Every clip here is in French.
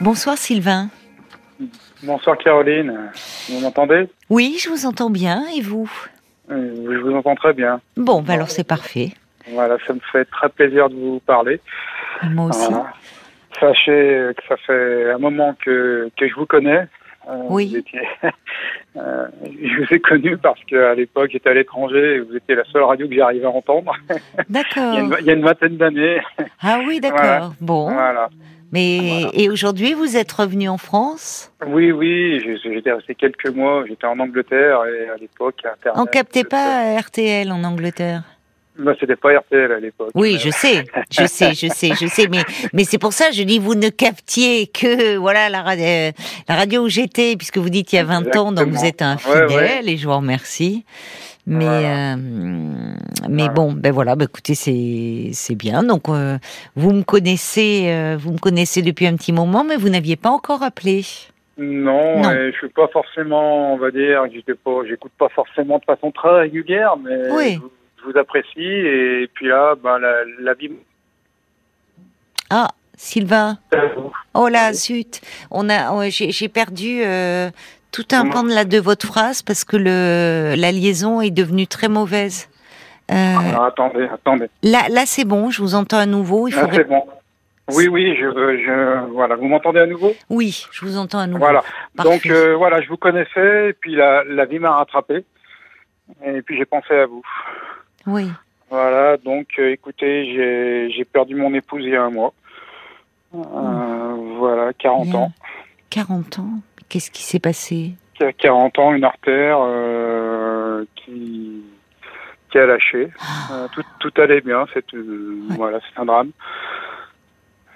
Bonsoir Sylvain. Bonsoir Caroline, vous m'entendez? Oui, je vous entends bien, et vous? Euh, Je vous entends très bien. Bon, bah alors c'est parfait. Voilà, ça me fait très plaisir de vous parler. Moi aussi. Voilà. Sachez que ça fait un moment que, que je vous connais. Euh, Oui. vous étiez- euh, je vous ai connu parce qu'à l'époque j'étais à l'étranger et vous étiez la seule radio que j'arrivais à entendre. D'accord. il y a une vingtaine d'années. Ah oui, d'accord. Voilà. Bon. Voilà. Mais Voilà. et aujourd'hui, vous êtes revenu en France? Oui, oui, j'étais resté quelques mois. J'étais en Angleterre et à l'époque, Internet. On captait pas RTL en Angleterre Bah, c'était pas RTL à l'époque. Oui, je sais, je sais, je sais, je sais, mais mais c'est pour ça je dis vous ne captiez que voilà la radio, la radio où j'étais puisque vous dites il y a 20 ans donc vous êtes un fidèle Ouais, ouais. et je vous remercie. Mais Voilà. euh, mais Voilà. bon ben voilà ben écoutez c'est bien donc euh, vous me connaissez euh, vous me connaissez depuis un petit moment mais vous n'aviez pas encore appelé. Non, Non. et je suis pas forcément, on va dire, j'étais pas, j'écoute pas forcément de façon très régulière, mais Oui. je, vous- je vous apprécie. Et puis là, ben, la, la vie. Ah Sylvain oh là zut on a j'ai j'ai perdu euh, tout un Comment pan de la de votre phrase parce que le la liaison est devenue très mauvaise. Euh, Alors, attendez, attendez. là là c'est bon je vous entends à nouveau il Ah, faudrait c'est bon. Oui, oui, je, je, voilà. Vous m'entendez à nouveau? Oui je vous entends à nouveau. Voilà. Parfait. Donc euh, voilà, je vous connaissais, et puis la, la vie m'a rattrapé, et puis j'ai pensé à vous. Oui Voilà, donc euh, écoutez, j'ai j'ai perdu mon épouse il y a un mois. Euh, voilà, 40 Bien. ans. 40 ans qu'est-ce qui s'est passé? Qui a 40 ans, une artère euh, qui, qui a lâché. Euh, tout, tout allait bien, c'est euh, Ouais. voilà, c'est un drame.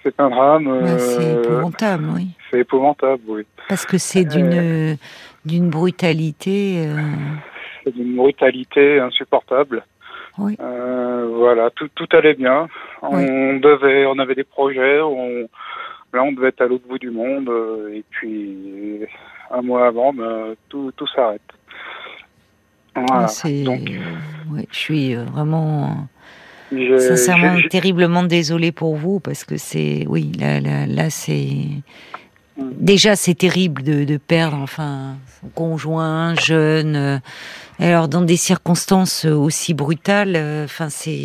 C'est un drame. C'est épouvantable oui c'est épouvantable, oui. parce que c'est d'une d'une brutalité. C'est d'une brutalité insupportable. Oui. Euh, voilà, tout, tout allait bien. On devait, on avait des projets. On, là, on devait être à l'autre bout du monde. euh, Et puis, un mois avant, ben, tout, tout s'arrête. Voilà. c'est Donc, euh, ouais, je suis euh, vraiment Sincèrement, terriblement désolée pour vous parce que c'est, oui, là, là, là c'est déjà c'est terrible de, de perdre, enfin, son conjoint jeune. euh, alors dans des circonstances aussi brutales, euh, enfin c'est.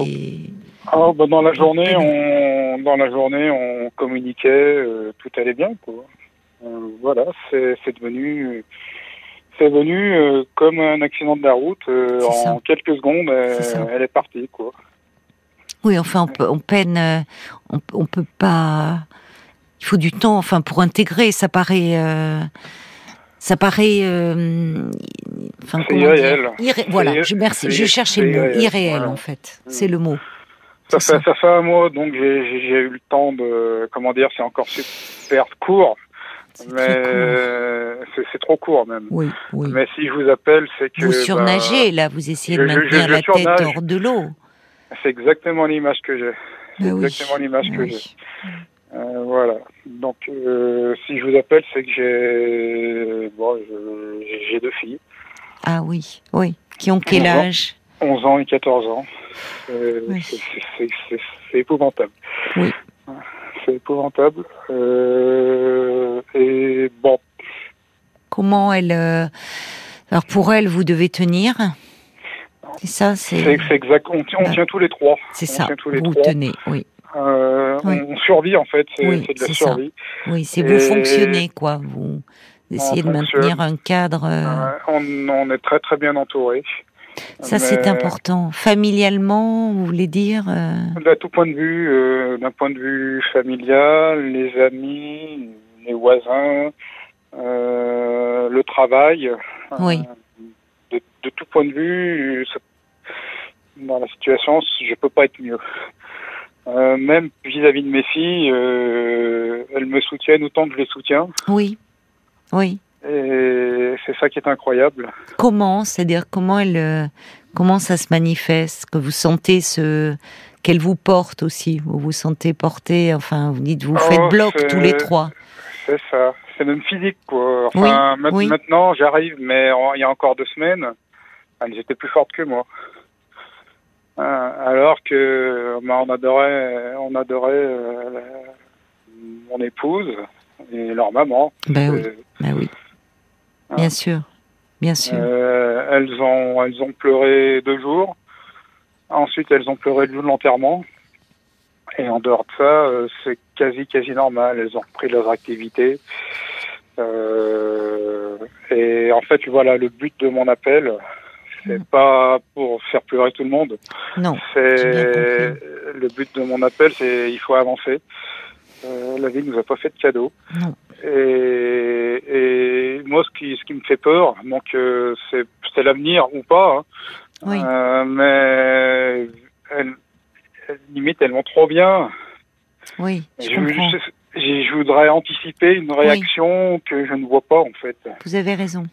Ah, bah, dans la journée, on, dans la journée, on communiquait, euh, tout allait bien, quoi. Euh, voilà, c'est, c'est devenu, c'est venu euh, comme un accident de la route. ça. en quelques secondes, elle est partie, quoi. Oui, enfin, on, peut, on peine, on, on peut pas. Il faut du temps, enfin, pour intégrer. Ça paraît, ça paraît, euh, enfin, irréel. Irré- voilà, je merci. Je cherchais le mot irréel, irréel voilà. en fait. C'est le mot. Ça fait, ça fait un mois, donc j'ai, eu le temps de, comment dire, c'est encore super court, mais c'est, trop court même. Oui, oui. Mais si je vous appelle, c'est que Vous bah, surnagez là, vous essayez de je- je- maintenir je la tête surnage. hors de l'eau. c'est exactement l'image que j'ai. C'est Ah oui, exactement l'image que oui. j'ai. Euh, voilà. Donc, euh, si je vous appelle, c'est que j'ai bon, j'ai deux filles, Ah oui, oui. Qui ont quel âge? 11 ans et 14 ans. Euh, Oui. c'est- épouvantable. Oui. C'est épouvantable. Euh, et bon, Comment elle euh, Alors pour elle, vous devez tenir. C'est ça, c'est exact. On, tient- on Ah. tient tous les trois. c'est ça. tous les Vous trois. tenez, oui, Euh, Oui. on, survit en fait. C'est Oui, c'est de la c'est ça. survie. oui. C'est vous fonctionnez quoi. Vous essayez de maintenir un cadre. euh, Euh, on, on est très très bien entouré. Ça, c'est important. Familialement, vous voulez dire euh, À tout point de vue, euh, d'un point de vue familial, les amis, les voisins, euh, le travail. Oui. de, de tout point de vue, dans la situation, je peux pas être mieux. Euh, même vis-à-vis de mes filles, euh, elles me soutiennent autant que je les soutiens. Oui, oui. Et c'est ça qui est incroyable. Comment C'est-à-dire comment elle, euh, comment ça se manifeste Que vous sentez ce qu'elle vous porte aussi. Vous vous sentez porté. Enfin, vous dites vous Oh, faites bloc tous les trois. C'est ça. C'est même physique, quoi. Enfin, ma- oui. maintenant, j'arrive, mais il y a encore deux semaines, elles étaient plus fortes que moi. Euh, alors que bah, on adorait, on adorait euh, mon épouse. et leur maman. Ben oui, ben oui. Bien sûr, bien sûr. elles ont elles ont pleuré deux jours. Ensuite, elles ont pleuré le jour de l'enterrement. Et en dehors de ça, c'est quasi quasi normal. Elles ont repris leurs activités. Euh, et en fait, voilà, le but de mon appel, c'est mm. pas pour faire pleurer tout le monde. Non. C'est le but de mon appel, c'est il faut avancer. Euh, la vie nous a pas fait de cadeau. Non. Et, et, moi, ce qui, ce qui me fait peur, donc euh, c'est l'avenir ou pas. Hein. Oui. Euh, mais elles, limite, elles vont trop bien. Oui, je, je comprends. Je, je voudrais anticiper une réaction que je ne vois pas en fait. Vous avez raison.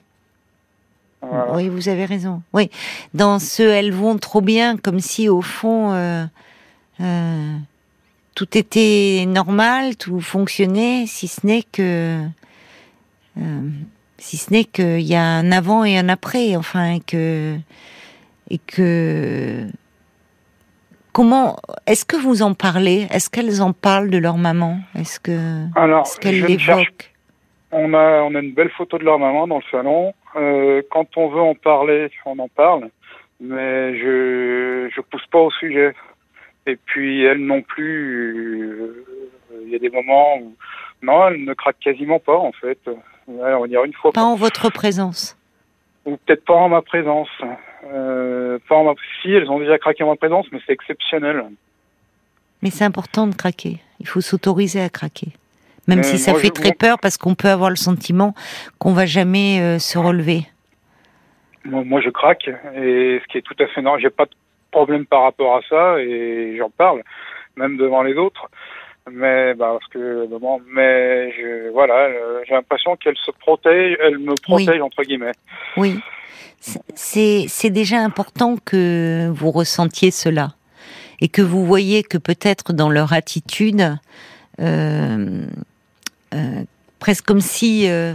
Oui, vous avez raison. Oui, dans ce elles vont trop bien, comme si au fond euh, tout était normal, tout fonctionnait, si ce n'est que euh, si ce n'est qu'il y a un avant et un après, enfin, et que et que Comment est-ce que vous en parlez? Est-ce qu'elles en parlent de leur maman? Est-ce que est qu'elles l'évoquent? On a on a une belle photo de leur maman dans le salon. Euh, quand on veut en parler, on en parle, mais je je pousse pas au sujet. Et puis elles non plus. Euh, il y a des moments où non, elles ne craquent quasiment pas en fait. On va dire une fois. Pas en votre présence. Ou peut-être pas en ma présence. Euh, si, elles ont déjà craqué en ma présence, mais c'est exceptionnel. Mais c'est important de craquer. Il faut s'autoriser à craquer. Même si ça fait très peur parce qu'on peut avoir le sentiment qu'on va jamais euh, se relever. Moi, je craque et ce qui est tout à fait normal. J'ai pas de problème par rapport à ça et j'en parle, même devant les autres. Mais bah, parce que mais je, voilà, euh, j'ai l'impression qu'elle se protège, elle me protège entre guillemets. Oui c'est déjà important que vous ressentiez cela et que vous voyez que peut-être dans leur attitude, euh, euh, presque comme si euh,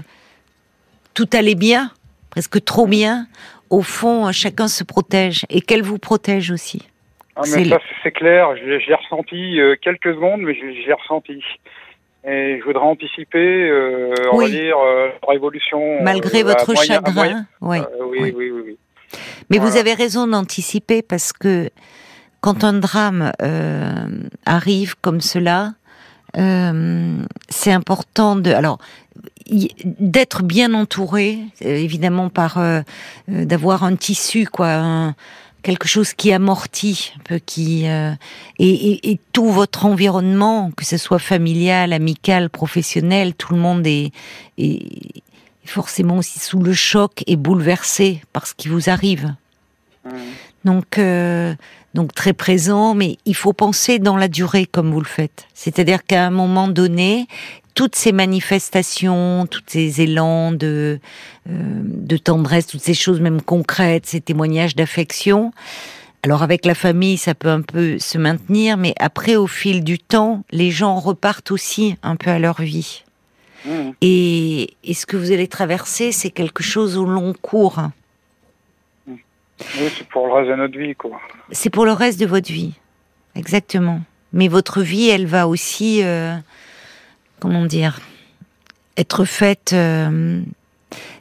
tout allait bien, presque trop bien, au fond, chacun se protège et qu'elle vous protège aussi. Ah, c'est clair, j'ai ressenti quelques secondes, mais j'ai ressenti. Et je voudrais anticiper, euh, on va dire, euh, révolution. Malgré euh, votre chagrin, oui. oui, oui. oui, Mais vous avez raison d'anticiper parce que quand un drame arrive comme cela, c'est important de. Alors, d'être bien entouré, évidemment par d'avoir un tissu, quoi, un, quelque chose qui amortit un peu, qui euh, et, et, tout votre environnement, que ce soit familial, amical, professionnel, tout le monde est, est forcément aussi sous le choc et bouleversé par ce qui vous arrive. Mmh. Donc, euh, donc très présent, mais il faut penser dans la durée comme vous le faites. C'est-à-dire qu'à un moment donné, toutes ces manifestations, tous ces élans de, euh, de tendresse, toutes ces choses même concrètes, ces témoignages d'affection. Alors avec la famille, ça peut un peu se maintenir, mais après, au fil du temps, les gens repartent aussi un peu à leur vie. Mmh. Et, et, ce que vous allez traverser, c'est quelque chose au long cours. Oui, c'est pour le reste de notre vie, quoi. C'est pour le reste de votre vie, exactement. Mais votre vie, elle va aussi euh, comment dire, être faite. Euh,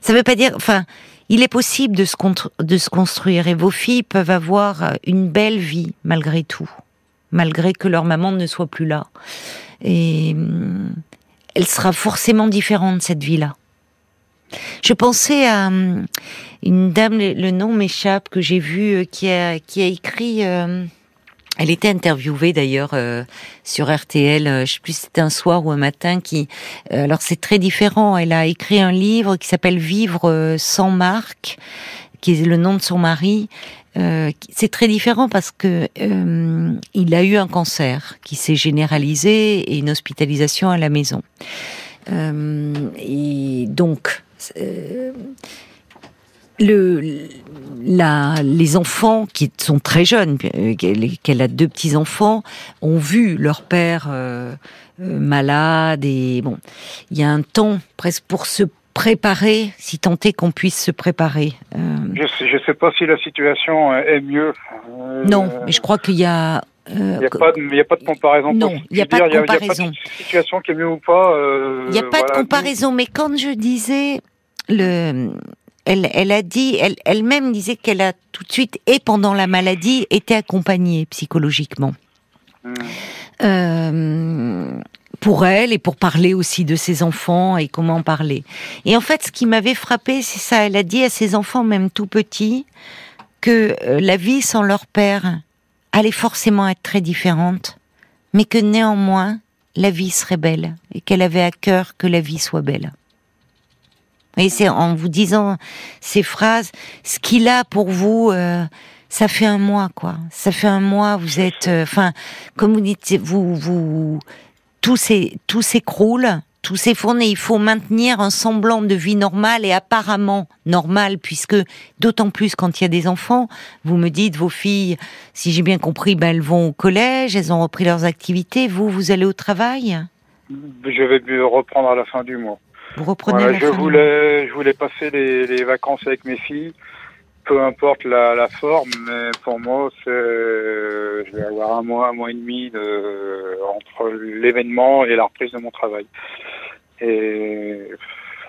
ça veut pas dire, enfin, il est possible de se, de se construire et vos filles peuvent avoir une belle vie malgré tout, malgré que leur maman ne soit plus là. Et euh, elle sera forcément différente cette vie-là. Je pensais à euh, une dame, le nom m'échappe, que j'ai vu, qui a, qui a écrit elle était interviewée d'ailleurs euh, sur RTL, euh, je sais plus si c'était un soir ou un matin. Euh, alors c'est très différent. Elle a écrit un livre qui s'appelle Vivre sans marque, qui est le nom de son mari. c'est très différent parce que il a eu un cancer qui s'est généralisé et une hospitalisation à la maison. et donc le, la, les enfants qui sont très jeunes, euh, qu'elle a deux petits enfants, ont vu leur père euh, euh, malade et bon, il y a un temps presque pour se préparer, si tant est qu'on puisse se préparer. Je sais, je sais pas si la situation est mieux. non, mais je crois qu'il y a il n'y a, pas de, a pas de comparaison. Non, il n'y a, pas de comparaison. Situation qui est mieux ou pas. Il n'y a pas de comparaison, mais quand je disais le, elle, elle a dit, elle, elle-même disait qu'elle a tout de suite et pendant la maladie été accompagnée psychologiquement. Hmm. Euh, pour elle et pour parler aussi de ses enfants et comment parler. Et en fait, ce qui m'avait frappé, c'est ça. Elle a dit à ses enfants, même tout petits, que euh, la vie sans leur père allait forcément être très différente, mais que néanmoins, la vie serait belle et qu'elle avait à cœur que la vie soit belle. Et c'est en vous disant ces phrases, ce qu'il a pour vous, euh, ça fait un mois, quoi. Ça fait un mois, vous êtes, euh, enfin, comme vous dites, vous, tout s'écroule, tout s'effondre et il faut maintenir un semblant de vie normale et apparemment normale, puisque d'autant plus quand il y a des enfants, vous me dites, vos filles, si j'ai bien compris, ben, elles vont au collège, elles ont repris leurs activités, vous, vous allez au travail? Je vais reprendre à la fin du mois. Vous reprenez je voulais, je voulais passer les, vacances avec mes filles, peu importe la, forme, mais pour moi, c'est, je vais avoir un mois, un mois et demi de, entre l'événement et la reprise de mon travail. Et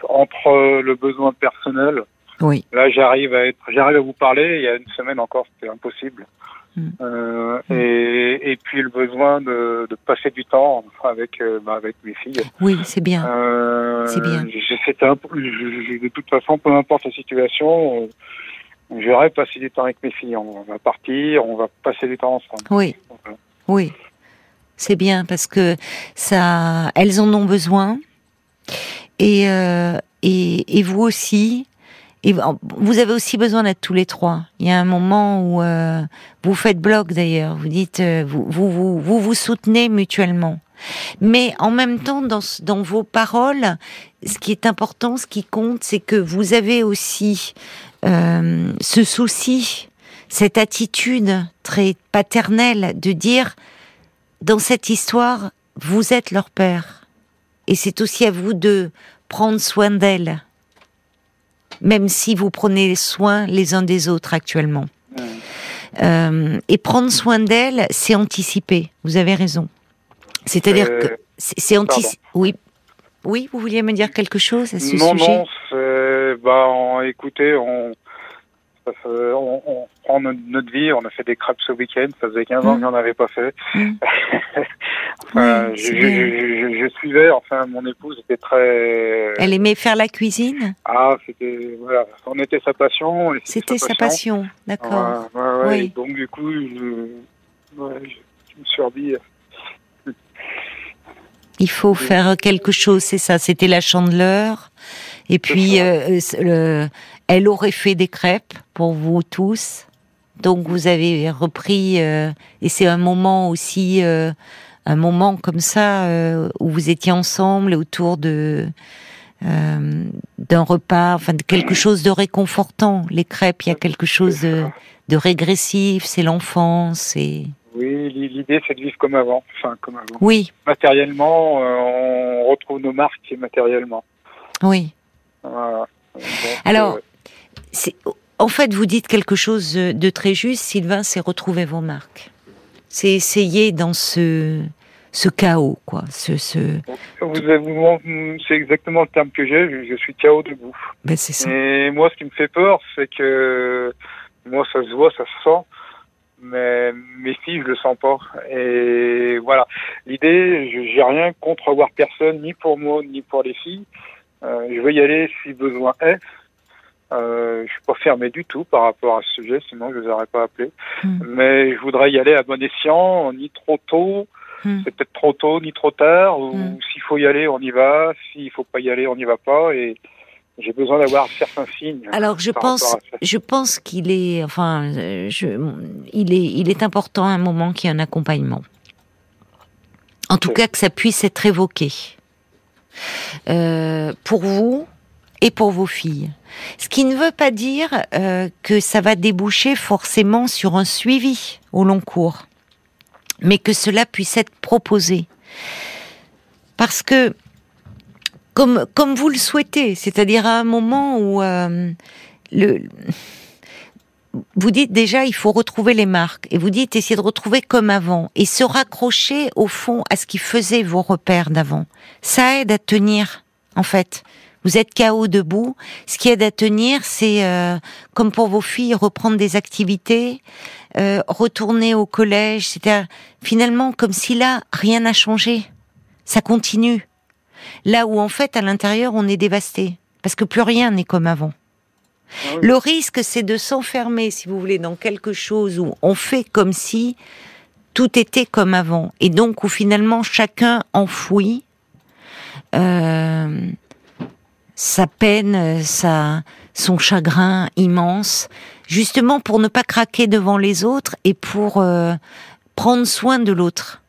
entre le besoin personnel, oui. là, j'arrive à être, j'arrive à vous parler. Il y a une semaine encore, c'était impossible. Mm. Euh, et, et, puis le besoin de, de passer du temps avec euh, bah, avec mes filles. Oui, c'est bien. Euh, c'est bien. Un, de toute façon, peu importe la situation, j'aurais passé du temps avec mes filles. On va partir, on va passer du temps ensemble. Oui. Oui. C'est bien parce que ça, elles en ont besoin. Et, et, et vous aussi, et vous avez aussi besoin d'être tous les trois. Il y a un moment où euh, vous faites bloc d'ailleurs. Vous dites, euh, vous, vous, vous, vous soutenez mutuellement. Mais en même temps, dans, dans vos paroles, ce qui est important, ce qui compte, c'est que vous avez aussi euh, ce souci, cette attitude très paternelle de dire, dans cette histoire, vous êtes leur père. Et c'est aussi à vous de prendre soin d'elle même si vous prenez soin les uns des autres actuellement. Euh, et prendre soin d'elle, c'est anticiper. Vous avez raison. C'est-à-dire que c'est anticiper. Oui. Oui, vous vouliez me dire quelque chose à ce non, sujet? Non, bah, écoutez, on, on, prend notre, vie, on a fait des crêpes ce week-end, ça faisait 15 ans mmh. qu'on n'en avait pas fait. Mmh. je, suivais, enfin, mon épouse était très. Elle aimait faire la cuisine Ah, c'était. Voilà, on était sa passion. C'était sa passion, d'accord. oui. Donc, du coup, je, me suis dit. Il faut faire quelque chose, c'est ça. C'était la chandeleur. Et puis, euh, le, elle aurait fait des crêpes pour vous tous. Donc, vous avez repris. Euh, et c'est un moment aussi. Euh, un moment comme ça euh, où vous étiez ensemble autour de d'un repas, enfin de quelque chose de réconfortant. Les crêpes, il y a quelque chose de, de régressif, c'est l'enfance, et oui, l'idée c'est de vivre comme avant, enfin comme avant. Oui. Matériellement, on retrouve nos marques matériellement. Oui. Alors, en fait, vous dites quelque chose de très juste, Sylvain, c'est retrouver vos marques. C'est essayer dans ce ce chaos, quoi. Ce, ce... C'est exactement le terme que j'ai. Je, suis chaos debout. Ben, c'est ça. Et moi, ce qui me fait peur, c'est que moi, ça se voit, ça se sent, mais mes filles, je le sens pas. Et voilà. L'idée, j'ai rien contre avoir personne, ni pour moi, ni pour les filles. Euh, je veux y aller si besoin est. Euh, je suis pas fermé du tout par rapport à ce sujet, sinon je vous aurais pas appelé. Hmm. Mais je voudrais y aller à bon escient, ni trop tôt, Hmm. C'est peut-être trop tôt ni trop tard, ou hmm. s'il faut y aller, on y va, s'il faut pas y aller, on n'y va pas, et j'ai besoin d'avoir certains signes. Alors je pense, je pense qu'il est, enfin, je, il est, il est important à un moment qu'il y ait un accompagnement. En tout cas, que ça puisse être évoqué euh, pour vous et pour vos filles. Ce qui ne veut pas dire euh, que ça va déboucher forcément sur un suivi au long cours mais que cela puisse être proposé. Parce que, comme, comme vous le souhaitez, c'est-à-dire à un moment où euh, vous dites déjà, il faut retrouver les marques. Et vous dites, essayez de retrouver comme avant. Et se raccrocher, au fond, à ce qui faisait vos repères d'avant. Ça aide à tenir, en fait. Vous êtes KO debout. Ce qui aide à tenir, c'est, euh, comme pour vos filles, reprendre des activités, euh, retourner au collège. C'est finalement comme si là, rien n'a changé. Ça continue. Là où, en fait, à l'intérieur, on est dévasté. Parce que plus rien n'est comme avant. Ah Le risque, c'est de s'enfermer, si vous voulez, dans quelque chose où on fait comme si tout était comme avant, et donc où finalement chacun enfouit euh, sa peine, sa, son chagrin immense, justement pour ne pas craquer devant les autres et pour euh, prendre soin de l'autre,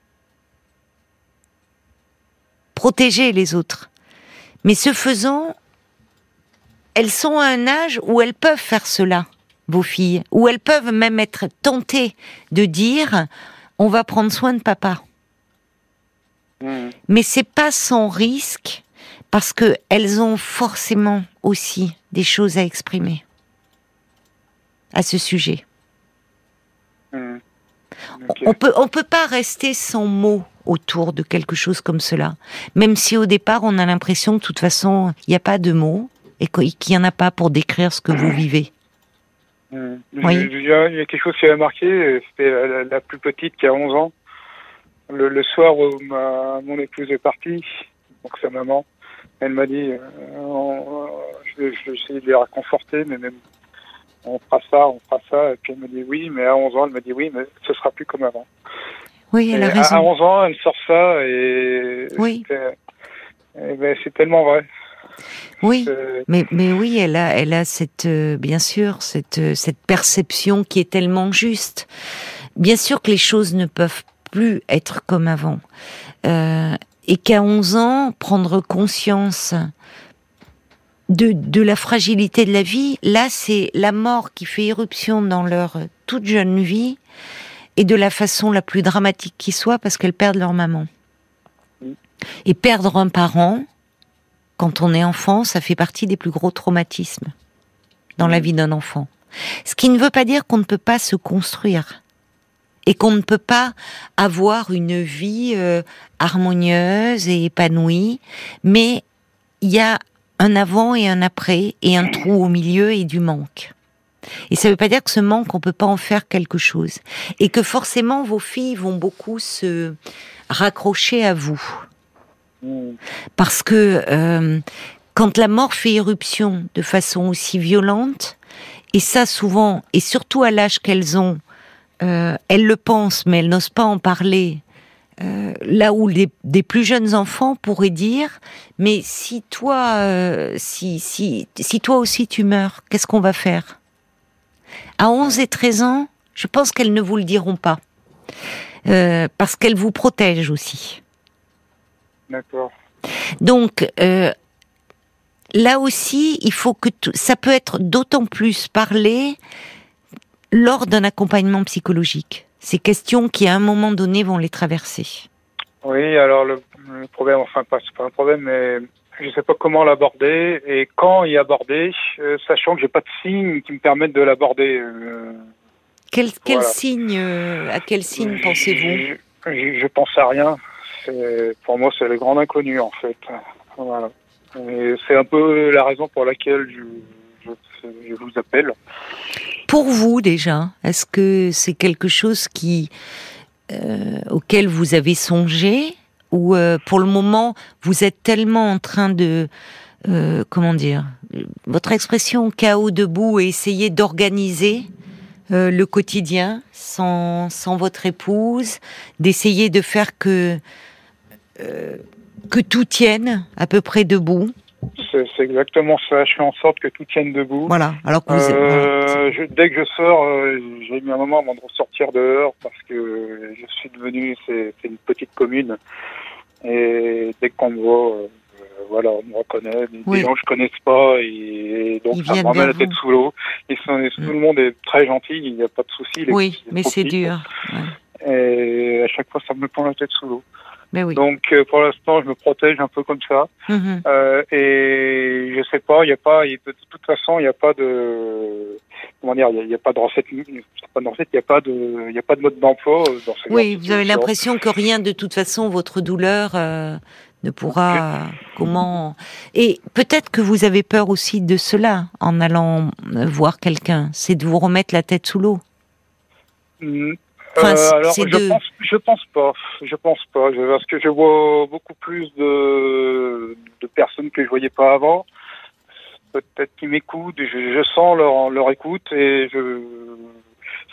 protéger les autres. Mais ce faisant, elles sont à un âge où elles peuvent faire cela, vos filles, où elles peuvent même être tentées de dire on va prendre soin de papa. Mmh. Mais c'est pas sans risque parce que elles ont forcément aussi des choses à exprimer à ce sujet. Mmh. On peut on peut pas rester sans mots autour de quelque chose comme cela, même si au départ on a l'impression que de toute façon il n'y a pas de mots, et qu'il n'y en a pas pour décrire ce que vous vivez mmh. Oui. Il y, a, quelque chose qui m'a marqué, c'était la, plus petite qui a 11 ans. Le, soir où ma, mon épouse est partie, donc sa maman, elle m'a dit, euh, je, vais essayer de les réconforter, mais même on fera ça, on fera ça. Et puis elle m'a dit oui, mais à 11 ans, elle m'a dit oui, mais ce sera plus comme avant. Oui, elle a raison. À 11 ans, elle sort ça et oui. ben, c'est tellement vrai. Oui, mais, mais oui, elle a, elle a cette, euh, bien sûr, cette, euh, cette perception qui est tellement juste. Bien sûr que les choses ne peuvent plus être comme avant. Euh, et qu'à 11 ans, prendre conscience de, de la fragilité de la vie, là, c'est la mort qui fait éruption dans leur toute jeune vie et de la façon la plus dramatique qui soit parce qu'elles perdent leur maman. Et perdre un parent, quand on est enfant, ça fait partie des plus gros traumatismes dans la vie d'un enfant. Ce qui ne veut pas dire qu'on ne peut pas se construire et qu'on ne peut pas avoir une vie euh, harmonieuse et épanouie, mais il y a un avant et un après et un trou au milieu et du manque. Et ça ne veut pas dire que ce manque, on peut pas en faire quelque chose. Et que forcément, vos filles vont beaucoup se raccrocher à vous. Parce que euh, quand la mort fait éruption de façon aussi violente, et ça souvent, et surtout à l'âge qu'elles ont, euh, elles le pensent, mais elles n'osent pas en parler. Euh, là où les, des plus jeunes enfants pourraient dire, mais si toi, si, si, si toi aussi tu meurs, qu'est-ce qu'on va faire? À 11 et 13 ans, je pense qu'elles ne vous le diront pas, parce qu'elles vous protègent aussi. D'accord. Donc, euh, là aussi, il faut que ça peut être d'autant plus parlé lors d'un accompagnement psychologique. Ces questions qui, à un moment donné, vont les traverser. Oui, alors le, problème, enfin, pas, c'est pas un problème, mais je ne sais pas comment l'aborder et quand y aborder, euh, sachant que j'ai pas de signes qui me permettent de l'aborder. Euh, quel, quel signe, à quel signe pensez-vous? je, je pense à rien pour moi, c'est le grand inconnu, en fait. c'est un peu la raison pour laquelle je, vous appelle. Pour vous, déjà, est-ce que c'est quelque chose qui, euh, auquel vous avez songé ou euh, pour le moment, vous êtes tellement en train de, euh, comment dire, votre expression chaos debout et essayer d'organiser le quotidien sans, sans votre épouse, d'essayer de faire que euh, que tout tienne à peu près debout? C'est exactement ça. Je fais en sorte que tout tienne debout. Voilà. Alors que euh, dès que je sors, euh, j'ai mis un moment avant de ressortir dehors parce que je suis devenu, c'est une petite commune. Et dès qu'on me voit, voilà, on me reconnaît. Des gens que je connaisse pas et, donc ça me remet la tête sous l'eau. Et, tout le mm. monde est très gentil, il n'y a pas de souci. Oui, mais c'est dur. Et à chaque fois, ça me prend la tête sous l'eau. Oui. Donc euh, pour l'instant, je me protège un peu comme ça. Mhm. Euh, et je sais pas, il y a pas, de toute façon, il n'y a pas de, comment dire, il n'y a, pas de recette, il n'y a pas de, il y a pas de mode d'emploi dans Oui, vous avez l'impression que rien, de toute façon, votre douleur ne pourra comment et peut-être que vous avez peur aussi de cela en allant voir quelqu'un, c'est de vous remettre la tête sous l'eau. Mmh. Euh, alors, je, pense, je pense pas. Je pense pas. Parce que je vois beaucoup plus de, de personnes que je voyais pas avant. Peut-être qui m'écoutent. Je, je, sens leur, leur écoute et je,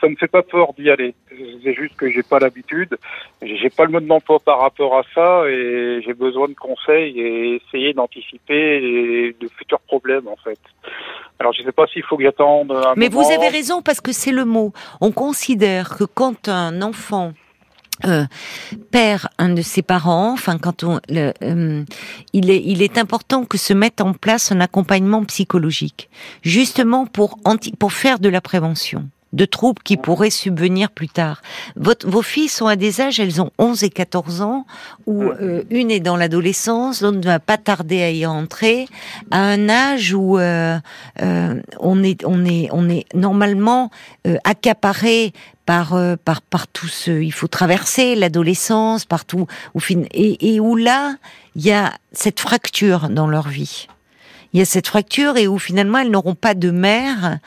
ça me fait pas peur d'y aller. C'est juste que j'ai pas l'habitude, j'ai pas le mode d'emploi par rapport à ça et j'ai besoin de conseils et essayer d'anticiper de futurs problèmes en fait. Alors je sais pas s'il faut que j'attende. Mais vous avez raison parce que c'est le mot. On considère que quand un enfant euh, perd un de ses parents, enfin quand on, le, euh, il est il est important que se mette en place un accompagnement psychologique, justement pour anti, pour faire de la prévention de troubles qui pourraient subvenir plus tard. Votre, vos filles sont à des âges, elles ont 11 et 14 ans, où euh, une est dans l'adolescence, l'autre ne va pas tarder à y entrer, à un âge où euh, euh, on est on est on est normalement accaparé par par par tout ce il faut traverser l'adolescence partout où et, et où là il y a cette fracture dans leur vie il y a cette fracture et où finalement elles n'auront pas de mère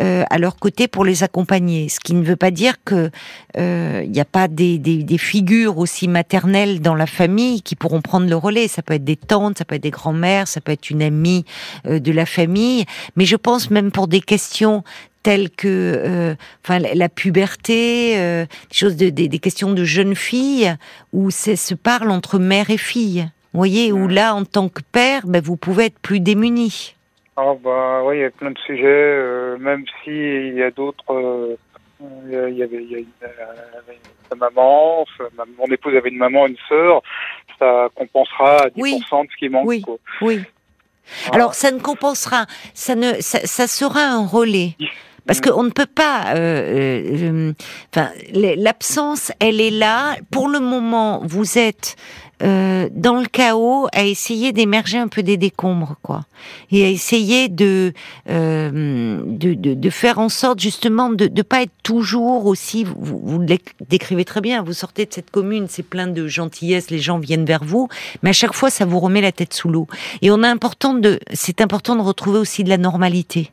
euh, à leur côté pour les accompagner. Ce qui ne veut pas dire que euh, il n'y a pas des, des, des, figures aussi maternelles dans la famille qui pourront prendre le relais. Ça peut être des tantes, ça peut être des grands-mères, ça peut être une amie euh, de la famille. Mais je pense même pour des questions telles que euh, enfin la puberté, euh, des choses de, des, des, questions de jeunes filles où c'est se parle entre mère et fille. Vous voyez, où là, en tant que père, ben, vous pouvez être plus démuni. Ah bah oui, il y a plein de sujets, euh, même s'il y a d'autres. Euh, il y avait, il y a une, euh, maman, mon épouse avait une maman, une sœur, ça compensera à 10% de ce qui manque. Oui, oui. Alors ça ne compensera, ça ne, ça, sera un relais. Parce qu'on ne peut pas. Euh, enfin, l'absence, elle est là. Pour le moment, vous êtes euh, dans le chaos, à essayer d'émerger un peu des décombres, quoi, et à essayer de euh, de, de, de, faire en sorte justement de ne pas être toujours aussi. Vous, vous le décrivez très bien. Vous sortez de cette commune, c'est plein de gentillesse, les gens viennent vers vous, mais à chaque fois, ça vous remet la tête sous l'eau. Et on a important de, c'est important de retrouver aussi de la normalité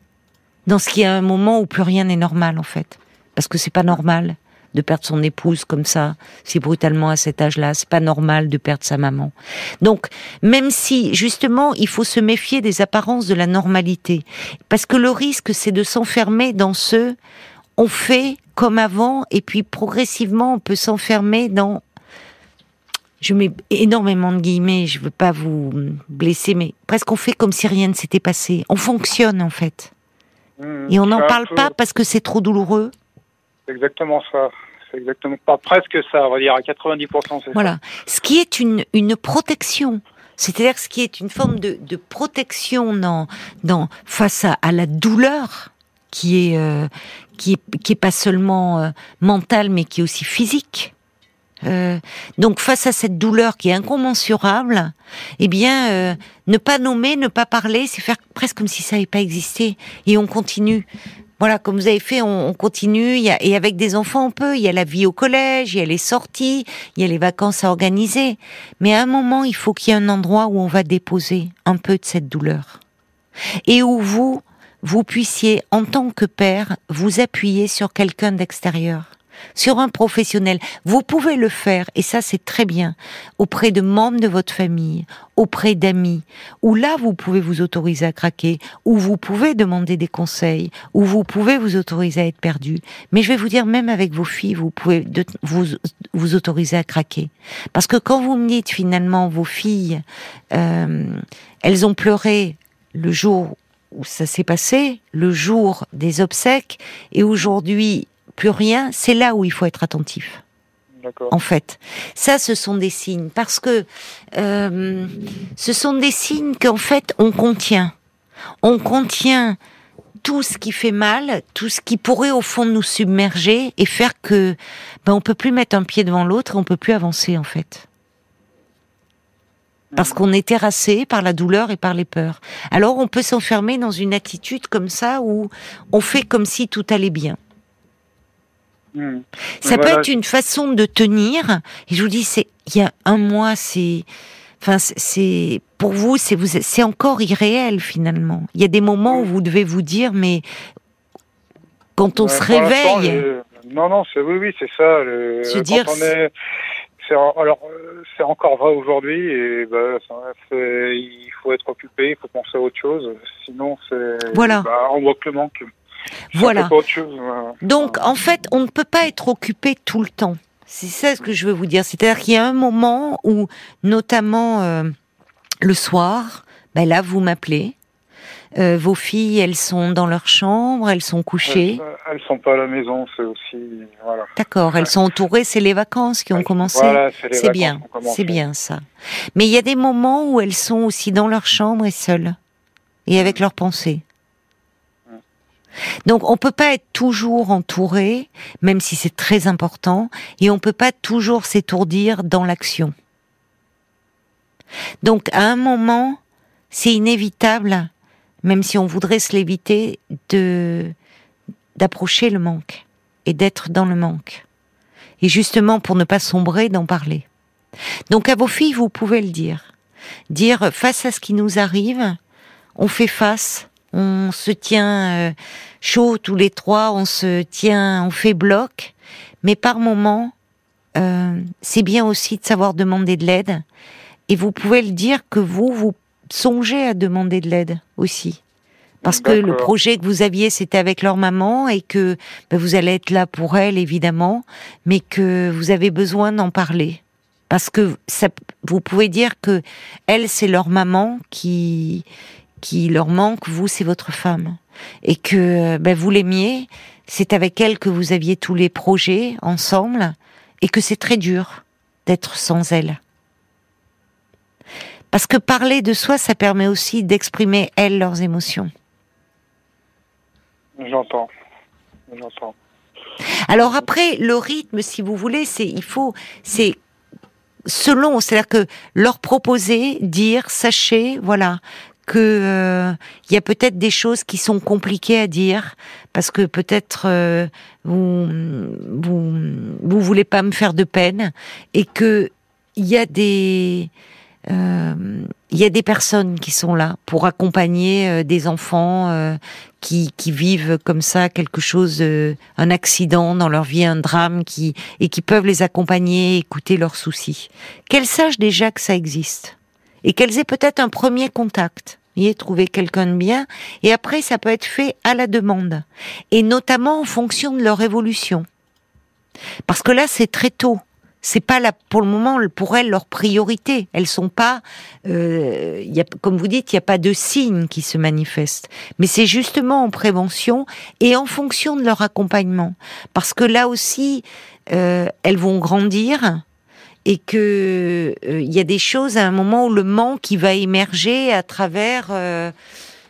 dans ce qui est un moment où plus rien n'est normal en fait, parce que c'est pas normal de perdre son épouse comme ça, si brutalement à cet âge-là. C'est pas normal de perdre sa maman. Donc, même si, justement, il faut se méfier des apparences de la normalité. Parce que le risque, c'est de s'enfermer dans ce, on fait comme avant, et puis progressivement, on peut s'enfermer dans je mets énormément de guillemets, je veux pas vous blesser, mais presque on fait comme si rien ne s'était passé. On fonctionne en fait. Mmh, et on n'en parle pas parce que c'est trop douloureux. C'est exactement ça. Exactement pas presque ça, on va dire à 90%. Voilà. Ce qui est une, une protection. C'est-à-dire ce qui est une forme de, de protection dans, dans, face à, à la douleur qui est, euh, qui est, qui est pas seulement euh, mentale mais qui est aussi physique. Euh, donc face à cette douleur qui est incommensurable, eh bien, euh, ne pas nommer, ne pas parler, c'est faire presque comme si ça n'avait pas existé, et on continue voilà, comme vous avez fait, on, continue. et avec des enfants, on peut. Il y a la vie au collège, il y a les sorties, il y a les vacances à organiser. Mais à un moment, il faut qu'il y ait un endroit où on va déposer un peu de cette douleur. Et où vous, vous puissiez, en tant que père, vous appuyer sur quelqu'un d'extérieur sur un professionnel. Vous pouvez le faire, et ça c'est très bien, auprès de membres de votre famille, auprès d'amis, où là vous pouvez vous autoriser à craquer, où vous pouvez demander des conseils, où vous pouvez vous autoriser à être perdu. Mais je vais vous dire, même avec vos filles, vous pouvez vous, vous autoriser à craquer. Parce que quand vous me dites finalement, vos filles, euh, elles ont pleuré le jour où ça s'est passé, le jour des obsèques, et aujourd'hui plus rien, c'est là où il faut être attentif. En fait, ça, ce sont des signes parce que euh, ce sont des signes qu'en fait on contient. On contient tout ce qui fait mal, tout ce qui pourrait au fond nous submerger et faire que ben on peut plus mettre un pied devant l'autre, on peut plus avancer en fait. parce Mhm. qu'on est terrassé par la douleur et par les peurs. Alors on peut s'enfermer dans une attitude comme ça où on fait comme si tout allait bien. Hmm. Ça peut être une façon de tenir. Et je vous dis, c'est il y a un mois, c'est, enfin, c'est- pour vous, c'est vous, c'est encore irréel finalement. Il y a des moments où vous devez vous dire, mais quand on Ouais, se réveille, le- Non, non, c'est oui, oui, c'est ça. Le... Se dire, est, alors euh, c'est encore vrai aujourd'hui et bah, il faut être occupé, il faut penser à autre chose. Sinon, c'est Voilà. bah, on voit que le manque. Voilà. autre chose, euh, Donc, en fait, on ne peut pas être occupé tout le temps. C'est ça ce que je veux vous dire. C'est-à-dire qu'il y a un moment où, notamment euh, le soir, ben là, vous m'appelez. Euh, vos filles, elles sont dans leur chambre, elles sont couchées. elles, elles sont pas à la maison, c'est aussi voilà. D'accord, elles sont entourées, c'est les vacances qui ont Elles- commencé. Voilà, c'est bien, c'est bien ça. Mais il y a des moments où elles sont aussi dans leur chambre et seules, et avec leurs pensées. Donc on peut pas être toujours entouré, même si c'est très important, et on peut pas toujours s'étourdir dans l'action. Donc à un moment, c'est inévitable, même si on voudrait se l'éviter, de d'approcher le manque et d'être dans le manque. Et justement pour ne pas sombrer, d'en parler. Donc à vos filles, vous pouvez le dire. Dire face à ce qui nous arrive, on fait face, on se tient euh, chaud tous les trois, on se tient, on fait bloc, mais par moment, euh, c'est bien aussi de savoir demander de l'aide. Et vous pouvez le dire que vous, vous songez à demander de l'aide aussi. Parce que le projet que vous aviez, c'était avec leur maman et que ben, vous allez être là pour elle, évidemment, mais que vous avez besoin d'en parler. Parce que ça, vous pouvez dire que elle, c'est leur maman qui, qui leur manque, vous, c'est votre femme. Et que ben, vous l'aimiez, c'est avec elle que vous aviez tous les projets ensemble, et que c'est très dur d'être sans elle. Parce que parler de soi, ça permet aussi d'exprimer, elles, leurs émotions. J'entends, j'entends. Alors après, le rythme, si vous voulez, c'est il faut, c'est selon, c'est-à-dire que leur proposer, dire, sachez, voilà, que euh, il y a peut-être des choses qui sont compliquées à dire parce que peut-être euh, vous, vous vous voulez pas me faire de peine et que il y a des euh, il y a des personnes qui sont là pour accompagner euh, des enfants euh, qui, qui vivent comme ça quelque chose, euh, un accident dans leur vie, un drame, qui et qui peuvent les accompagner, écouter leurs soucis. Qu'elles sachent déjà que ça existe et qu'elles aient peut-être un premier contact. Y est trouver quelqu'un de bien et après ça peut être fait à la demande et notamment en fonction de leur évolution. Parce que là c'est très tôt c'est pas là pour le moment pour elles leur priorité. Elles sont pas, euh, y a, comme vous dites, il n'y a pas de signes qui se manifestent. Mais c'est justement en prévention et en fonction de leur accompagnement, parce que là aussi, euh, elles vont grandir et que il y a des choses à un moment où le manque va émerger à travers. euh,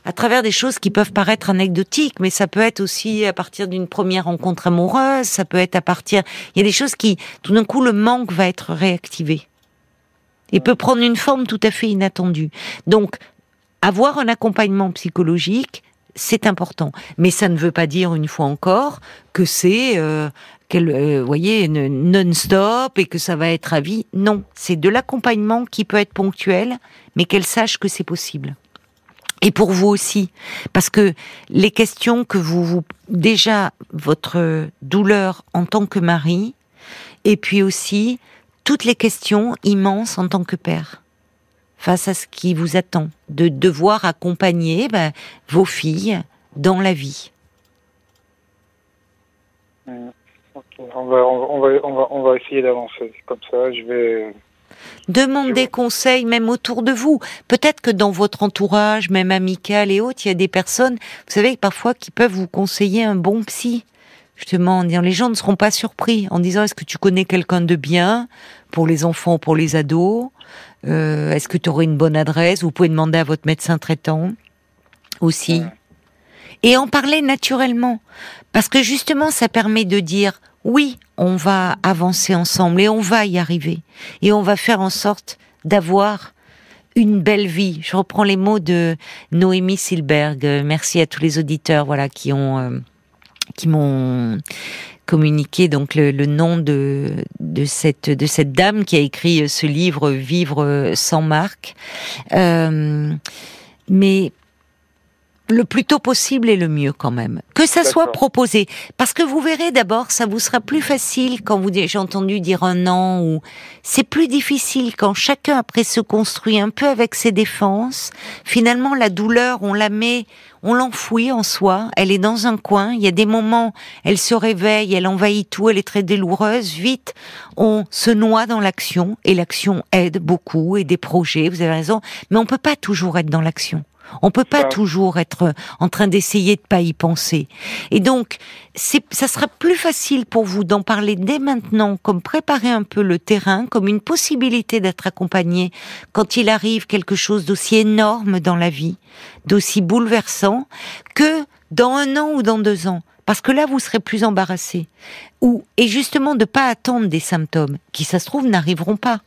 à travers des choses qui peuvent paraître anecdotiques, mais ça peut être aussi à partir d'une première rencontre amoureuse, ça peut être à partir... Il y a des choses qui, tout d'un coup, le manque va être réactivé. Et peut prendre une forme tout à fait inattendue. Donc, avoir un accompagnement psychologique, c'est important. Mais ça ne veut pas dire, une fois encore, que c'est... Euh, qu'elle, euh, voyez, non-stop et que ça va être à vie. Non, c'est de l'accompagnement qui peut être ponctuel, mais qu'elle sache que c'est possible et pour vous aussi, parce que les questions que vous, vous déjà votre douleur en tant que mari, et puis aussi toutes les questions immenses en tant que père, face à ce qui vous attend, de devoir accompagner ben, vos filles dans la vie. Mm. On va, on va, on va, on va essayer d'avancer. Comme ça, je vais. Demande des conseils même autour de vous. Peut-être que dans votre entourage, même amical et autres, il y a des personnes, vous savez, parfois qui peuvent vous conseiller un bon psy. Justement, en disant, les gens ne seront pas surpris en disant est-ce que tu connais quelqu'un de bien pour les enfants, pour les ados? Euh, Est-ce que tu aurais une bonne adresse? Vous pouvez demander à votre médecin traitant aussi. Ouais. Et en parler naturellement. Parce que justement, ça permet de dire oui, on va avancer ensemble et on va y arriver. Et on va faire en sorte d'avoir une belle vie. Je reprends les mots de Noémie Silberg. Merci à tous les auditeurs, voilà, qui ont, euh, qui m'ont communiqué donc le, nom de, de cette de cette dame qui a écrit ce livre Vivre sans marque. Euh, mais le plus tôt possible et le mieux quand même. Que ça soit proposé. Parce que vous verrez d'abord, ça vous sera plus facile quand vous, j'ai entendu dire un an ou, c'est plus difficile quand chacun après se construit un peu avec ses défenses. Finalement, la douleur, on la met, on l'enfouit en soi, elle est dans un coin, il y a des moments, elle se réveille, elle envahit tout, elle est très douloureuse, vite, on se noie dans l'action, et l'action aide beaucoup, et des projets, vous avez raison, mais on peut pas toujours être dans l'action. On peut pas toujours être en train d'essayer de pas y penser. Et donc, ça sera plus facile pour vous d'en parler dès maintenant, comme préparer un peu le terrain, comme une possibilité d'être accompagné quand il arrive quelque chose d'aussi énorme dans la vie, d'aussi bouleversant, que dans un an ou dans deux ans. Parce que là, vous serez plus embarrassé. Ou, et justement, de pas attendre des symptômes qui, ça se trouve, n'arriveront pas.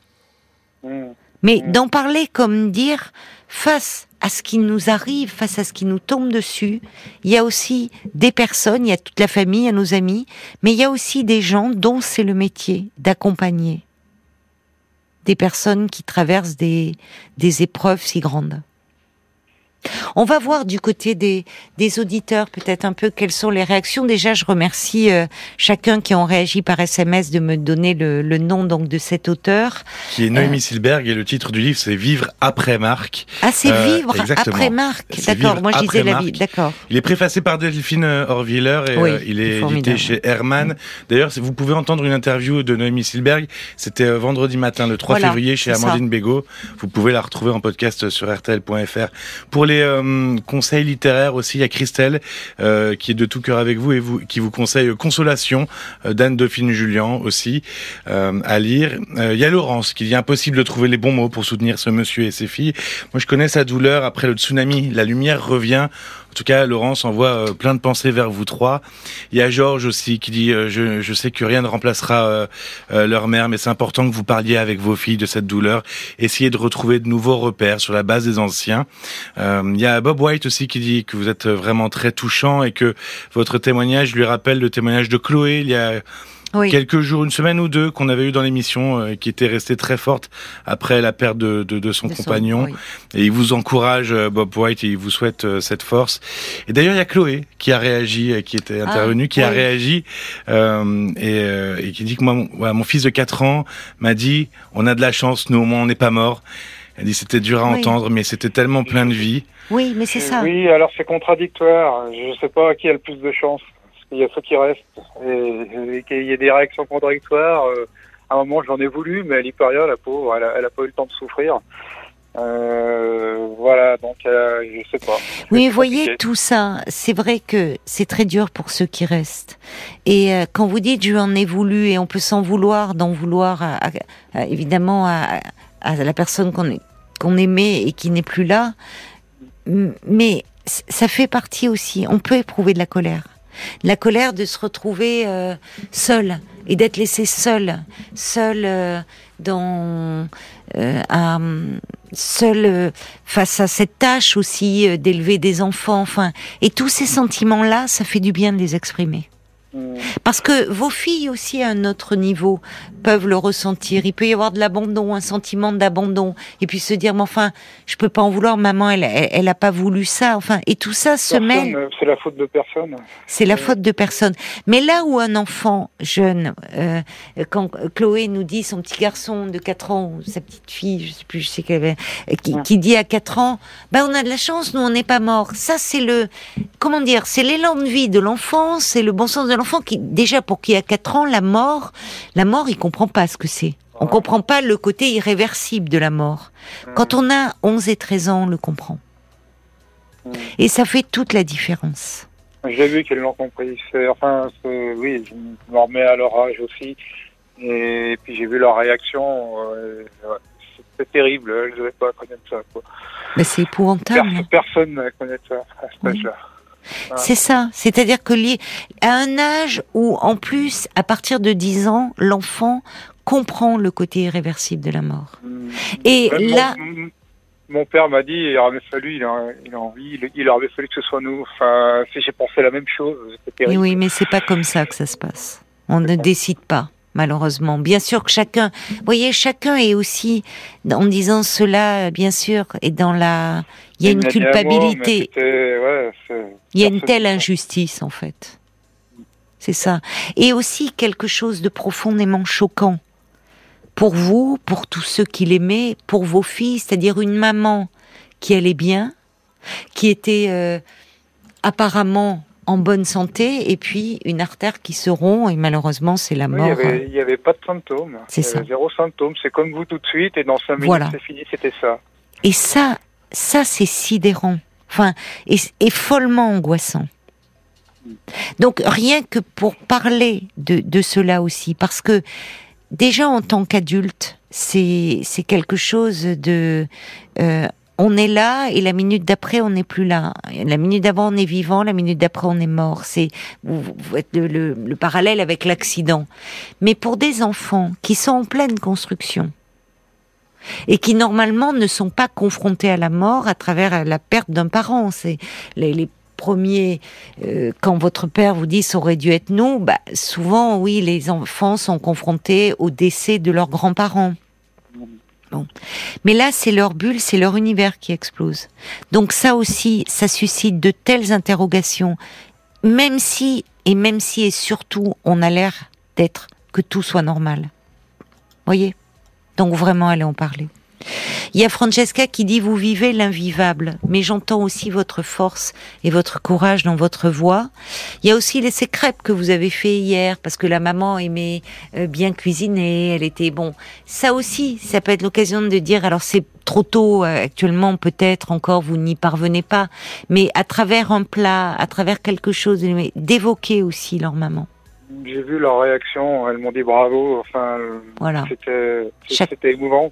Mmh. Mais mmh. d'en parler comme dire, face à ce qui nous arrive, face à ce qui nous tombe dessus, il y a aussi des personnes, il y a toute la famille, il y a nos amis, mais il y a aussi des gens dont c'est le métier d'accompagner des personnes qui traversent des, des épreuves si grandes. On va voir du côté des, des auditeurs peut-être un peu quelles sont les réactions. Déjà, je remercie euh, chacun qui ont réagi par SMS de me donner le, le nom donc de cet auteur. Qui est Noémie euh, Silberg et le titre du livre c'est Vivre après Marc. Ah, c'est euh, Vivre après Marc. D'accord. Moi, je disais la vie. D'accord. Il est préfacé par Delphine Orviller et il est édité chez Herman. D'ailleurs, vous pouvez entendre une interview de Noémie Silberg. C'était vendredi matin, le 3 février, chez Amandine Bégaud. Vous pouvez la retrouver en podcast sur rtl.fr. Pour les euh, conseils littéraires aussi, il y a Christelle euh, qui est de tout cœur avec vous et vous qui vous conseille Consolation euh, d'Anne Dauphine Julien aussi à lire. Il y a Laurence qui dit impossible de trouver les bons mots pour soutenir ce monsieur et ses filles. Moi je connais sa douleur après le tsunami. La lumière revient en tout cas, Laurence envoie plein de pensées vers vous trois. Il y a Georges aussi qui dit je, je, sais que rien ne remplacera leur mère, mais c'est important que vous parliez avec vos filles de cette douleur. Essayez de retrouver de nouveaux repères sur la base des anciens. Il y a Bob White aussi qui dit que vous êtes vraiment très touchant et que votre témoignage lui rappelle le témoignage de Chloé il y a quelques jours, une semaine ou deux qu'on avait eu dans l'émission, euh, qui était restée très forte après la perte de, de, son compagnon. Et il vous encourage, euh, Bob White, et il vous souhaite euh, cette force. Et d'ailleurs, il y a Chloé qui a réagi, qui était ah, intervenue, qui a réagi et, et, qui dit que moi, mon, mon fils de 4 ans m'a dit, on a de la chance, nous au moins on n'est pas mort. Elle dit c'était dur à entendre, mais c'était tellement plein de vie. Oui, mais c'est ça. Oui, alors c'est contradictoire. Je ne sais pas qui a le plus de chance. Il y a ceux qui restent et, qu'il y a des réactions contradictoires. Euh, à un moment, j'en ai voulu, mais rien, la pauvre. Elle a, elle a pas eu le temps de souffrir. Euh, voilà, donc euh, je sais pas. Oui, vous voyez tout ça. C'est vrai que c'est très dur pour ceux qui restent. Et euh, quand vous dites je en ai voulu et on peut s'en vouloir, d'en vouloir évidemment à, à la personne qu'on qu'on aimait et qui n'est plus là, mais ça fait partie aussi. On peut éprouver de la colère, la colère de se retrouver euh, seul et d'être laissé seul, seul euh, dans euh, seul face à cette tâche aussi d'élever des enfants. Enfin, et tous ces sentiments-là, ça fait du bien de les exprimer. Parce que vos filles aussi à un autre niveau peuvent le ressentir. Il peut y avoir de l'abandon, un sentiment d'abandon, et puis se dire mais enfin, je peux pas en vouloir, maman, elle, elle, a pas voulu ça. Enfin, et tout ça se mêle. Euh, c'est la faute de personne. C'est la faute de personne. Mais là où un enfant jeune, euh, quand Chloé nous dit son petit garçon de 4 ans ou sa petite fille, je sais plus, je sais qu'elle avait, qui, qui, dit à 4 ans, ben on a de la chance, nous on n'est pas mort. Ça c'est le, comment dire, c'est l'élan de vie de l'enfant, c'est le bon sens de l'enfant enfant qui, déjà pour qui a 4 ans, la mort, la mort, il comprend pas ce que c'est. On comprend pas le côté irréversible de la mort. Quand on a 11 et 13 ans, on le comprend. Et ça fait toute la différence. J'ai vu qu'elles l'ont compris. Enfin, oui, je me remets à leur âge aussi. Et puis j'ai vu leur réaction. c'est terrible. Elles ne pas connaître ça. Mais c'est épouvantable. personne ne connaît ça à cet âge-là. C'est ça. C'est-à-dire que à un âge où, en plus, à partir de 10 ans, l'enfant comprend le côté irréversible de la mort. Mmh. Et là, mon père m'a dit, il aurait fallu, il a, il a envie, il, aurait fallu que ce soit nous. Enfin, j'ai pensé la même chose, c'était Oui, mais c'est pas comme ça que ça se passe. On ne décide pas, malheureusement. Bien sûr que chacun, vous voyez, chacun est aussi, en disant cela, bien sûr, et dans la, il y a une culpabilité. il y a une telle injustice, en fait. C'est ça. Et aussi quelque chose de profondément choquant pour vous, pour tous ceux qui l'aimaient, pour vos filles, c'est-à-dire une maman qui allait bien, qui était euh, apparemment en bonne santé, et puis une artère qui se rompt, et malheureusement c'est la mort. il n'y avait, pas de symptômes. C'est ça. Zéro symptôme, c'est comme vous tout de suite, et dans cinq minutes c'est fini, c'était ça. Et ça, ça c'est sidérant, enfin, et, follement angoissant. Donc rien que pour parler de, de cela aussi, parce que déjà en tant qu'adulte, c'est quelque chose de euh, on est là et la minute d'après on n'est plus là. La minute d'avant on est vivant, la minute d'après on est mort. C'est le, le, parallèle avec l'accident. Mais pour des enfants qui sont en pleine construction et qui normalement ne sont pas confrontés à la mort à travers la perte d'un parent, c'est les, les premier, euh, quand votre père vous dit ça aurait dû être nous, bah, souvent, oui, les enfants sont confrontés au décès de leurs grands-parents. Bon. Mais là, c'est leur bulle, c'est leur univers qui explose. Donc ça aussi, ça suscite de telles interrogations, même si, et même si et surtout, on a l'air d'être que tout soit normal. Voyez? Donc vraiment, allez en parler. Il y a Francesca qui dit vous vivez l'invivable, mais j'entends aussi votre force et votre courage dans votre voix. Il y a aussi les crêpes que vous avez fait hier parce que la maman aimait euh, bien cuisiner, elle était bon. Ça aussi, ça peut être l'occasion de dire alors c'est trop tôt euh, actuellement peut-être encore vous n'y parvenez pas, mais à travers un plat, à travers quelque chose, d'évoquer aussi leur maman. J'ai vu leur réaction, elles m'ont dit bravo, enfin, voilà. c'était émouvant.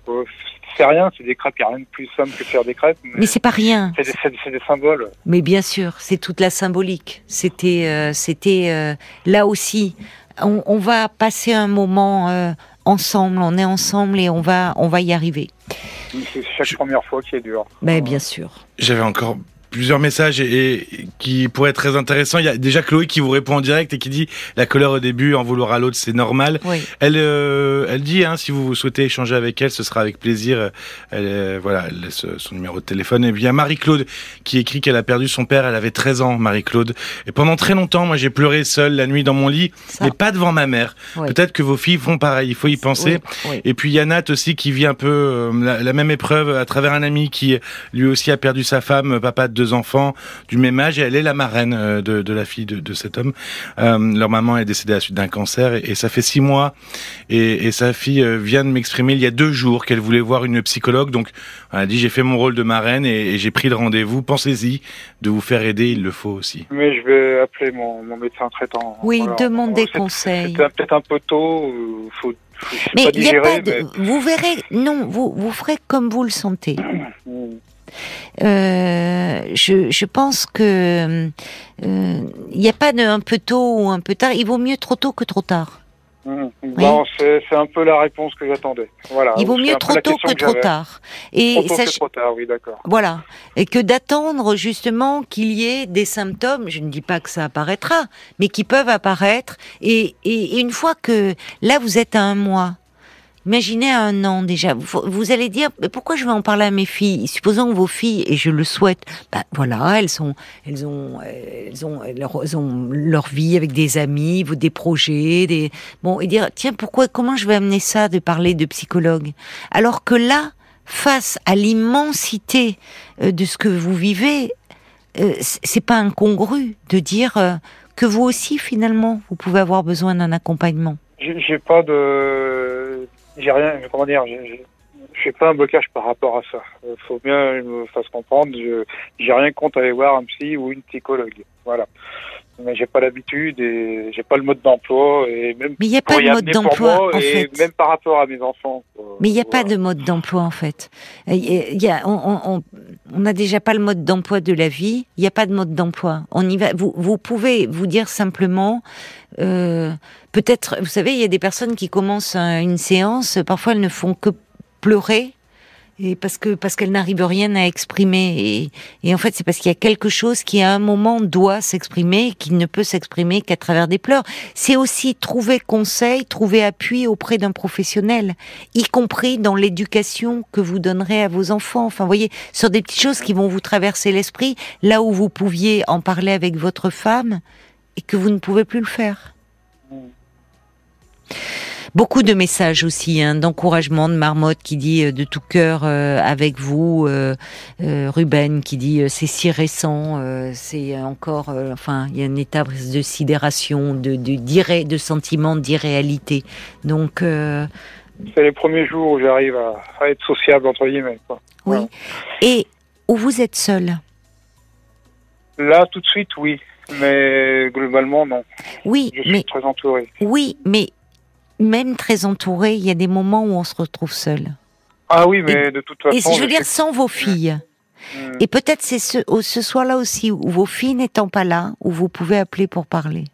C'est rien, c'est des crêpes, il n'y a rien de plus simple que faire des crêpes. Mais, c'est pas rien. C'est des, symboles. Mais bien sûr, c'est toute la symbolique. C'était, euh, c'était euh, là aussi. On, va passer un moment euh, ensemble, on est ensemble et on va, on va y arriver. C'est chaque première fois qui est dur. Mais bien sûr. J'avais encore plusieurs messages et, qui pourraient être très intéressants. Il y a déjà Chloé qui vous répond en direct et qui dit la colère au début, en vouloir à l'autre, c'est normal. Elle, euh, elle dit hein, si vous souhaitez échanger avec elle, ce sera avec plaisir. Elle, euh, voilà, elle laisse son numéro de téléphone. Et bien Marie-Claude qui écrit qu'elle a perdu son père. Elle avait 13 ans, Marie-Claude. Et pendant très longtemps, moi, j'ai pleuré seule la nuit dans mon lit, mais pas devant ma mère. Peut-être que vos filles font pareil. Il faut y penser. Et puis il y a Nat aussi qui vit un peu euh, la, même épreuve à travers un ami qui lui aussi a perdu sa femme, papa de enfants du même âge et elle est la marraine euh, de, la fille de, cet homme. Euh, leur maman est décédée à la suite d'un cancer et, ça fait six mois et, sa fille euh, vient de m'exprimer il y a deux jours qu'elle voulait voir une psychologue. Donc elle a dit j'ai fait mon rôle de marraine et, j'ai pris le rendez-vous. Pensez-y de vous faire aider, il le faut aussi. Mais je vais appeler mon, médecin traitant. Oui, demandez conseil. C'est peut-être un peu tôt. Faut mais il n'y a pas de... Vous verrez, non, vous, vous ferez comme vous le sentez. Euh, je, je, pense que il euh, n'y a pas de un peu tôt ou un peu tard. Il vaut mieux trop tôt que trop tard. Mmh. Bon, c'est un peu la réponse que j'attendais. Voilà. Il vaut mieux trop tôt que, trop tard. Et trop tôt que trop tard, oui, d'accord. Voilà. Et que d'attendre justement qu'il y ait des symptômes, je ne dis pas que ça apparaîtra, mais qui peuvent apparaître. Et, et une fois que là, vous êtes à un mois, Imaginez un an déjà. Vous, allez dire, mais pourquoi je vais en parler à mes filles? Supposons que vos filles, et je le souhaite, ben voilà, elles sont, elles ont, elles ont, elles ont leur vie avec des amis, des projets, des bon, et dire tiens pourquoi, comment je vais amener ça de parler de psychologue? Alors que là, face à l'immensité euh, de ce que vous vivez, euh, c'est pas incongru de dire euh, que vous aussi finalement vous pouvez avoir besoin d'un accompagnement. J'ai pas de j'ai rien, comment dire, je fais pas un blocage par rapport à ça. Il euh, faut bien me fasse comprendre. Je j'ai rien contre aller voir un psy ou une psychologue. Voilà. Mais j'ai pas l'habitude et j'ai pas le mode d'emploi et même. Mais il n'y a pas de mode d'emploi en fait. Même par rapport à mes enfants. Mais il n'y a pas de mode d'emploi en fait. Il y a, on, n'a déjà pas le mode d'emploi de la vie. Il n'y a pas de mode d'emploi. On y va. Vous, vous pouvez vous dire simplement. Euh, peut-être, vous savez, il y a des personnes qui commencent une séance. Parfois, elles ne font que pleurer et parce que parce qu'elle n'arrive rien à exprimer et, et en fait c'est parce qu'il y a quelque chose qui à un moment doit s'exprimer qui ne peut s'exprimer qu'à travers des pleurs. C'est aussi trouver conseil, trouver appui auprès d'un professionnel, y compris dans l'éducation que vous donnerez à vos enfants. Enfin, voyez, sur des petites choses qui vont vous traverser l'esprit, là où vous pouviez en parler avec votre femme et que vous ne pouvez plus le faire. Beaucoup de messages aussi, hein, d'encouragement de Marmotte qui dit euh, de tout cœur euh, avec vous, euh, Ruben qui dit c'est si récent, c'est encore, enfin il y a une étape de sidération, de de, de sentiment d'irréalité. Donc c'est les premiers jours où j'arrive à, être sociable entre guillemets. Quoi. Oui. Et où vous êtes seul Là, tout de suite, oui. Mais globalement, non. Oui, je suis mais très entouré. Oui, mais même très entouré, il y a des moments où on se retrouve seul. Ah oui, mais de toute façon. Et je veux dire, sans vos filles. Mm. Et peut-être c'est ce, ce soir-là aussi, où vos filles n'étant pas là, où vous pouvez appeler pour parler.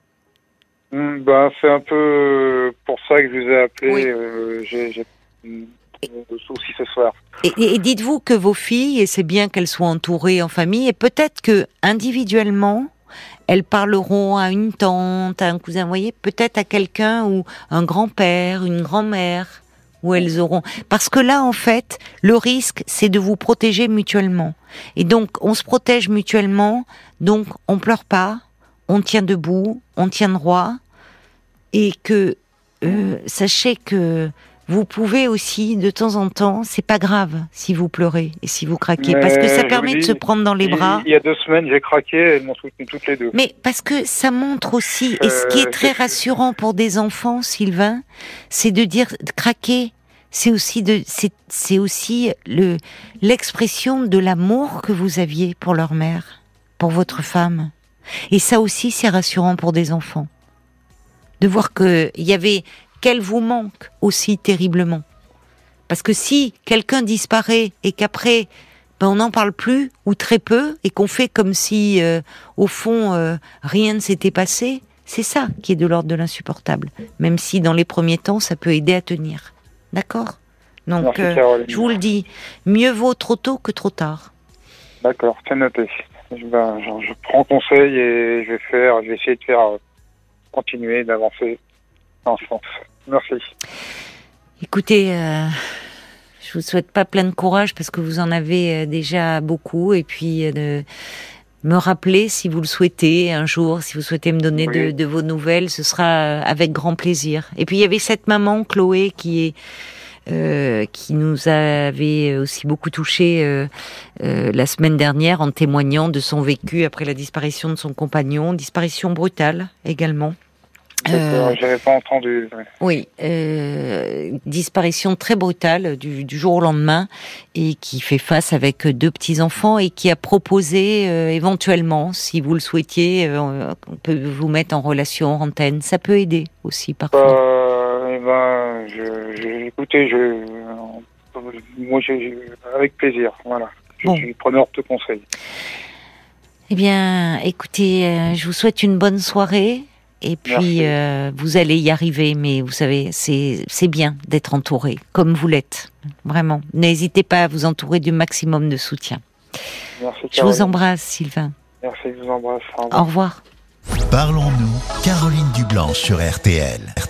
Mm, ben, c'est un peu pour ça que je vous ai appelé. Euh, j'ai de soucis ce soir. Et, dites-vous que vos filles, et c'est bien qu'elles soient entourées en famille, et peut-être que individuellement, elles parleront à une tante, à un cousin, vous voyez, peut-être à quelqu'un ou un grand-père, une grand-mère, où elles auront. Parce que là, en fait, le risque, c'est de vous protéger mutuellement. Et donc, on se protège mutuellement, donc on pleure pas, on tient debout, on tient droit, et que euh, sachez que vous pouvez aussi, de temps en temps, c'est pas grave si vous pleurez et si vous craquez, parce que ça permet de se prendre dans les bras. Il y a deux semaines, j'ai craqué, elles m'ont soutenu toutes les deux. Mais parce que ça montre aussi, et ce qui est euh, très rassurant pour des enfants, Sylvain, c'est de dire craquer. C'est aussi de, c'est aussi le l'expression de l'amour que vous aviez pour leur mère, pour votre femme. Et ça aussi, c'est rassurant pour des enfants de voir qu'il y avait qu'elle vous manque aussi terriblement. Parce que si quelqu'un disparaît et qu'après ben, on n'en parle plus ou très peu et qu'on fait comme si euh, au fond euh, rien ne s'était passé, c'est ça qui est de l'ordre de l'insupportable. Même si dans les premiers temps ça peut aider à tenir. D'accord? Donc euh, je vous le dis, mieux vaut trop tôt que trop tard. D'accord, c'est noté. Ben, je, je, prends conseil et je vais faire, je vais essayer de faire continuer d'avancer en France. Merci. Écoutez, euh, je vous souhaite pas plein de courage parce que vous en avez euh, déjà beaucoup et puis euh, de me rappeler si vous le souhaitez un jour, si vous souhaitez me donner de, vos nouvelles, ce sera avec grand plaisir. Et puis il y avait cette maman Chloé qui est qui nous avait aussi beaucoup touché la semaine dernière en témoignant de son vécu après la disparition de son compagnon, disparition brutale également. Euh, J'avais pas entendu. Oui, euh, disparition très brutale du, jour au lendemain et qui fait face avec deux petits enfants et qui a proposé euh, éventuellement, si vous le souhaitiez, euh, on peut vous mettre en relation en antenne. Ça peut aider aussi parfois. Euh, eh ben, je, écoutez, je, moi, avec plaisir. Voilà, je suis preneur de conseils. Eh bien, écoutez, je vous souhaite une bonne soirée. Et puis, euh, vous allez y arriver, mais vous savez, c'est bien d'être entouré, comme vous l'êtes. Vraiment. N'hésitez pas à vous entourer du maximum de soutien. Merci, je vous embrasse, Sylvain. Merci, je vous embrasse. Au revoir. Parlons-nous, Caroline Dublanche sur RTL.